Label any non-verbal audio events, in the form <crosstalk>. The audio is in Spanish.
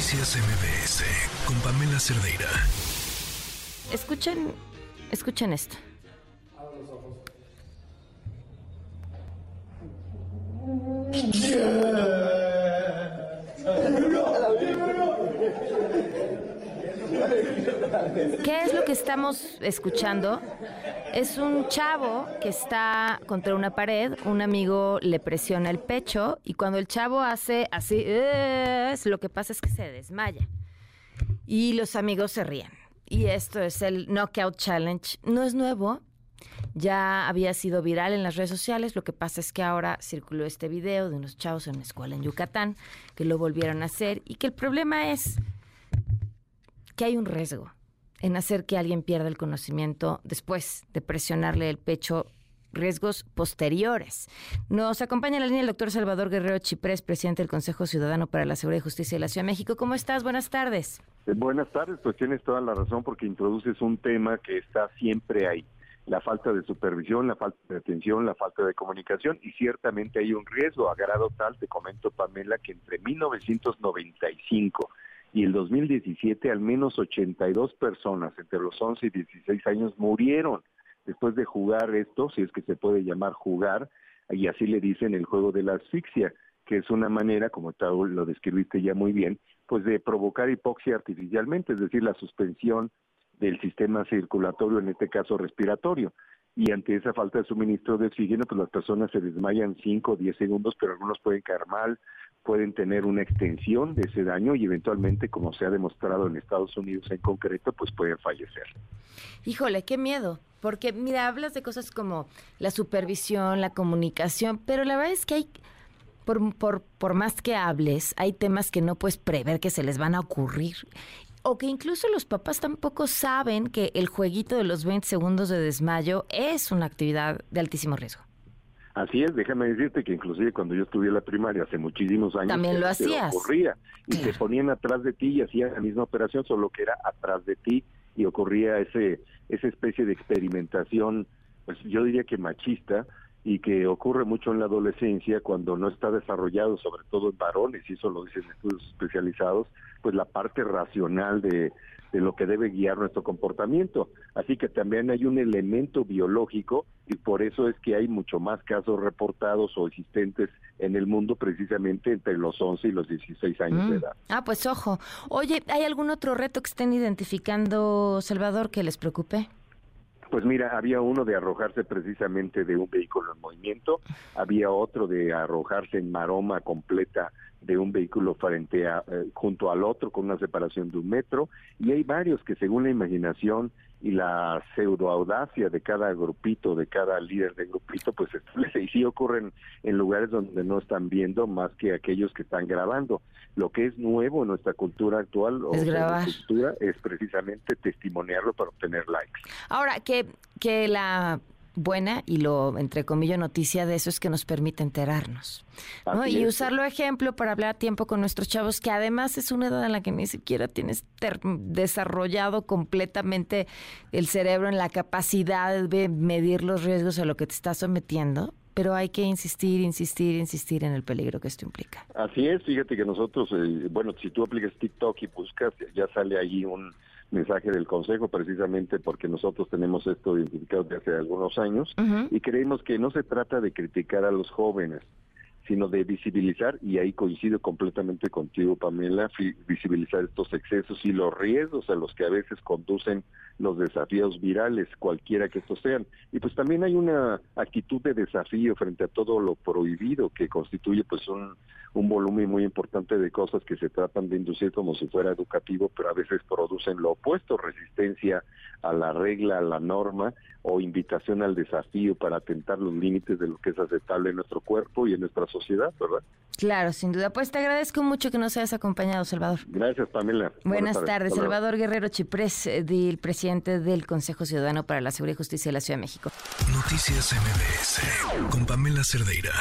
Noticias MBS con Pamela Cerdeira. Escuchen, escuchen esto. ¿Qué es lo que estamos escuchando? Es un chavo que está contra una pared, un amigo le presiona el pecho y cuando el chavo hace así, es, lo que pasa es que se desmaya. Y los amigos se ríen. Y esto es el Knockout Challenge. No es nuevo, ya había sido viral en las redes sociales. Lo que pasa es que ahora circuló este video de unos chavos en una escuela en Yucatán que lo volvieron a hacer y que el problema es que hay un riesgo en hacer que alguien pierda el conocimiento después de presionarle el pecho riesgos posteriores. Nos acompaña en la línea el doctor Salvador Guerrero Chiprés, presidente del Consejo Ciudadano para la Seguridad y Justicia de la Ciudad de México. ¿Cómo estás? Buenas tardes. Eh, buenas tardes, pues tienes toda la razón porque introduces un tema que está siempre ahí. La falta de supervisión, la falta de atención, la falta de comunicación y ciertamente hay un riesgo a grado tal, te comento Pamela, que entre 1995 y el 2017 al menos 82 personas entre los 11 y 16 años murieron después de jugar esto, si es que se puede llamar jugar, y así le dicen el juego de la asfixia, que es una manera, como tú lo describiste ya muy bien, pues de provocar hipoxia artificialmente, es decir, la suspensión del sistema circulatorio, en este caso respiratorio. Y ante esa falta de suministro de oxígeno, pues las personas se desmayan 5 o 10 segundos, pero algunos pueden caer mal, pueden tener una extensión de ese daño y eventualmente, como se ha demostrado en Estados Unidos en concreto, pues pueden fallecer. Híjole, qué miedo, porque mira, hablas de cosas como la supervisión, la comunicación, pero la verdad es que hay, por, por, por más que hables, hay temas que no puedes prever que se les van a ocurrir. O que incluso los papás tampoco saben que el jueguito de los 20 segundos de desmayo es una actividad de altísimo riesgo. Así es, déjame decirte que inclusive cuando yo estudié la primaria hace muchísimos años también lo hacías. ocurría y se ponían atrás de ti y hacían la misma operación, solo que era atrás de ti y ocurría ese esa especie de experimentación, pues yo diría que machista y que ocurre mucho en la adolescencia cuando no está desarrollado, sobre todo en varones, y eso lo dicen estudios especializados, pues la parte racional de, de lo que debe guiar nuestro comportamiento. Así que también hay un elemento biológico y por eso es que hay mucho más casos reportados o existentes en el mundo precisamente entre los 11 y los 16 años de mm. edad. Ah, pues ojo. Oye, ¿hay algún otro reto que estén identificando, Salvador, que les preocupe? Pues mira, había uno de arrojarse precisamente de un vehículo en movimiento, había otro de arrojarse en maroma completa de un vehículo frente a, eh, junto al otro con una separación de un metro y hay varios que según la imaginación y la pseudo audacia de cada grupito, de cada líder de grupito, pues y <laughs> sí ocurren en lugares donde no están viendo más que aquellos que están grabando. Lo que es nuevo en nuestra cultura actual es o cultura es precisamente testimoniarlo para obtener likes. Ahora que que la buena y lo entre comillas noticia de eso es que nos permite enterarnos y usarlo ejemplo para hablar a tiempo con nuestros chavos que además es una edad en la que ni siquiera tienes desarrollado completamente el cerebro en la capacidad de medir los riesgos a lo que te estás sometiendo pero hay que insistir, insistir, insistir en el peligro que esto implica. Así es, fíjate que nosotros, eh, bueno, si tú aplicas TikTok y buscas, ya sale ahí un mensaje del Consejo precisamente porque nosotros tenemos esto identificado desde hace algunos años y creemos que no se trata de criticar a los jóvenes, sino de visibilizar, y ahí coincido completamente contigo, Pamela, visibilizar estos excesos y los riesgos a los que a veces conducen los desafíos virales, cualquiera que estos sean. Y pues también hay una actitud de desafío frente a todo lo prohibido que constituye pues un, un volumen muy importante de cosas que se tratan de inducir como si fuera educativo, pero a veces producen lo opuesto, resistencia a la regla, a la norma o invitación al desafío para atentar los límites de lo que es aceptable en nuestro cuerpo y en nuestra sociedad, ¿verdad? Claro, sin duda. Pues te agradezco mucho que nos hayas acompañado, Salvador. Gracias, Pamela. Buenas, tardes. Salvador Guerrero Chiprés, del presidente del Consejo Ciudadano para la Seguridad y Justicia de la Ciudad de México. Noticias MBS con Pamela Cerdeira.